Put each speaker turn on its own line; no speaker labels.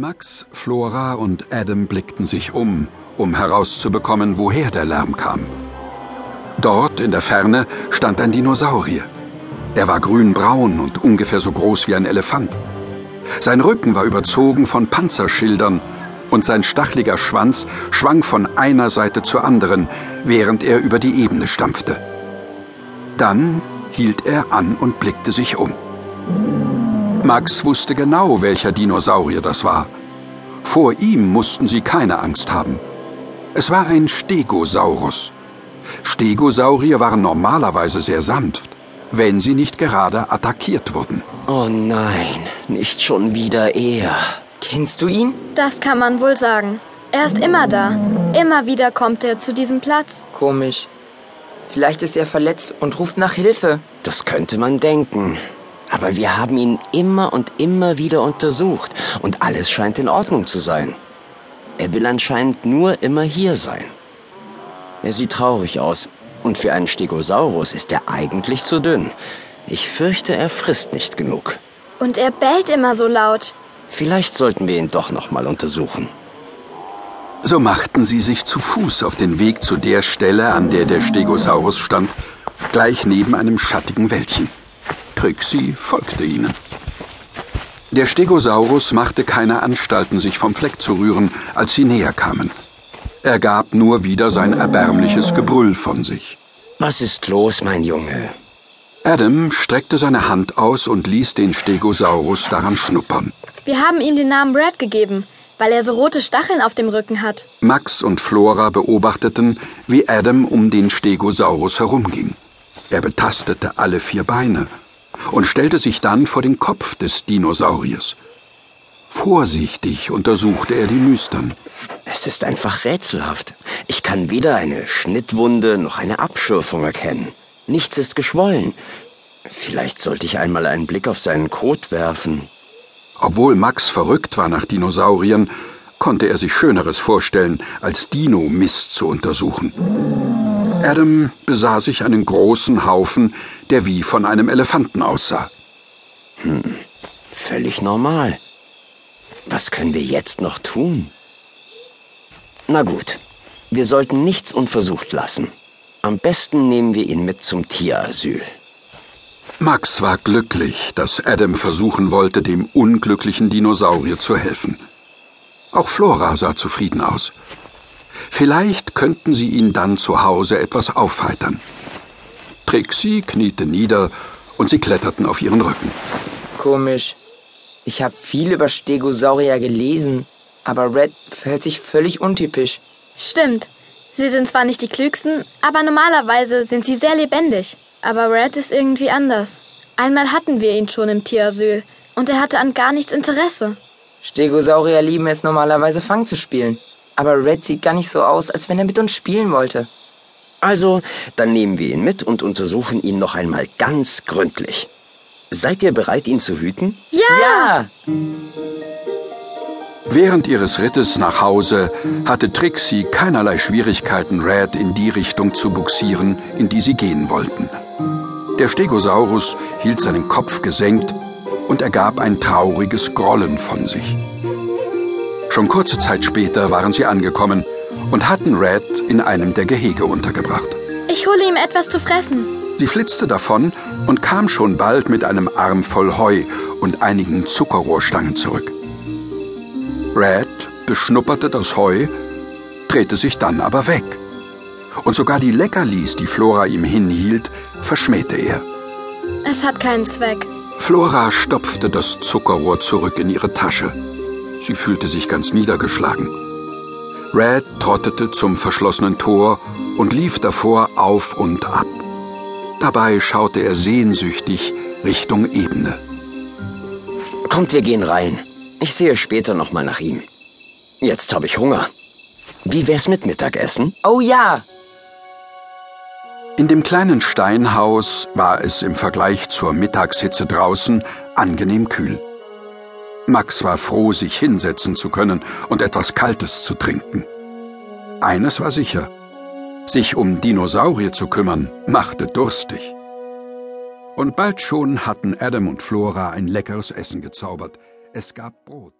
Max, Flora und Adam blickten sich um, um herauszubekommen, woher der Lärm kam. Dort in der Ferne stand ein Dinosaurier. Er war grünbraun und ungefähr so groß wie ein Elefant. Sein Rücken war überzogen von Panzerschildern und sein stachliger Schwanz schwang von einer Seite zur anderen, während er über die Ebene stampfte. Dann hielt er an und blickte sich um. Max wusste genau, welcher Dinosaurier das war. Vor ihm mussten sie keine Angst haben. Es war ein Stegosaurus. Stegosaurier waren normalerweise sehr sanft, wenn sie nicht gerade attackiert wurden.
Oh nein, nicht schon wieder er.
Kennst du ihn?
Das kann man wohl sagen. Er ist immer da. Immer wieder kommt er zu diesem Platz.
Komisch. Vielleicht ist er verletzt und ruft nach Hilfe.
Das könnte man denken. Aber wir haben ihn immer und immer wieder untersucht und alles scheint in Ordnung zu sein. Er will anscheinend nur immer hier sein. Er sieht traurig aus und für einen Stegosaurus ist er eigentlich zu dünn. Ich fürchte, er frisst nicht genug.
Und er bellt immer so laut.
Vielleicht sollten wir ihn doch noch mal untersuchen.
So machten sie sich zu Fuß auf den Weg zu der Stelle, an der der Stegosaurus stand, gleich neben einem schattigen Wäldchen. Trixie folgte ihnen. Der Stegosaurus machte keine Anstalten, sich vom Fleck zu rühren, als sie näher kamen. Er gab nur wieder sein erbärmliches Gebrüll von sich.
Was ist los, mein Junge?
Adam streckte seine Hand aus und ließ den Stegosaurus daran schnuppern.
Wir haben ihm den Namen Brad gegeben, weil er so rote Stacheln auf dem Rücken hat.
Max und Flora beobachteten, wie Adam um den Stegosaurus herumging. Er betastete alle vier Beine und stellte sich dann vor den Kopf des Dinosauriers. Vorsichtig untersuchte er die Nüstern.
Es ist einfach rätselhaft. Ich kann weder eine Schnittwunde noch eine Abschürfung erkennen. Nichts ist geschwollen. Vielleicht sollte ich einmal einen Blick auf seinen Kot werfen.
Obwohl Max verrückt war nach Dinosauriern, konnte er sich Schöneres vorstellen, als Dino-Mist zu untersuchen. Adam besah sich einen großen Haufen, der wie von einem Elefanten aussah.
Hm, völlig normal. Was können wir jetzt noch tun? Na gut, wir sollten nichts unversucht lassen. Am besten nehmen wir ihn mit zum Tierasyl.
Max war glücklich, dass Adam versuchen wollte, dem unglücklichen Dinosaurier zu helfen. Auch Flora sah zufrieden aus. Vielleicht könnten sie ihn dann zu Hause etwas aufheitern. Trixie kniete nieder und sie kletterten auf ihren Rücken.
Komisch. Ich habe viel über Stegosaurier gelesen, aber Red verhält sich völlig untypisch.
Stimmt. Sie sind zwar nicht die klügsten, aber normalerweise sind sie sehr lebendig. Aber Red ist irgendwie anders. Einmal hatten wir ihn schon im Tierasyl und er hatte an gar nichts Interesse.
Stegosaurier lieben es normalerweise Fang zu spielen. Aber Red sieht gar nicht so aus, als wenn er mit uns spielen wollte.
Also, dann nehmen wir ihn mit und untersuchen ihn noch einmal ganz gründlich. Seid ihr bereit, ihn zu hüten?
Ja!
Ja!
Während ihres Rittes nach Hause hatte Trixie keinerlei Schwierigkeiten, Red in die Richtung zu buxieren, in die sie gehen wollten. Der Stegosaurus hielt seinen Kopf gesenkt und ergab ein trauriges Grollen von sich. Schon kurze Zeit später waren sie angekommen und hatten Red in einem der Gehege untergebracht.
Ich hole ihm etwas zu fressen.
Sie flitzte davon und kam schon bald mit einem Arm voll Heu und einigen Zuckerrohrstangen zurück. Red beschnupperte das Heu, drehte sich dann aber weg. Und sogar die Leckerlis, die Flora ihm hinhielt, verschmähte er.
Es hat keinen Zweck.
Flora stopfte das Zuckerrohr zurück in ihre Tasche. Sie fühlte sich ganz niedergeschlagen. Red trottete zum verschlossenen Tor und lief davor auf und ab. Dabei schaute er sehnsüchtig Richtung Ebene.
Kommt, wir gehen rein. Ich sehe später noch mal nach ihm. Jetzt habe ich Hunger. Wie wär's mit Mittagessen?
Oh ja!
In dem kleinen Steinhaus war es im Vergleich zur Mittagshitze draußen angenehm kühl. Max war froh, sich hinsetzen zu können und etwas Kaltes zu trinken. Eines war sicher, sich um Dinosaurier zu kümmern, machte durstig. Und bald schon hatten Adam und Flora ein leckeres Essen gezaubert. Es gab Brot.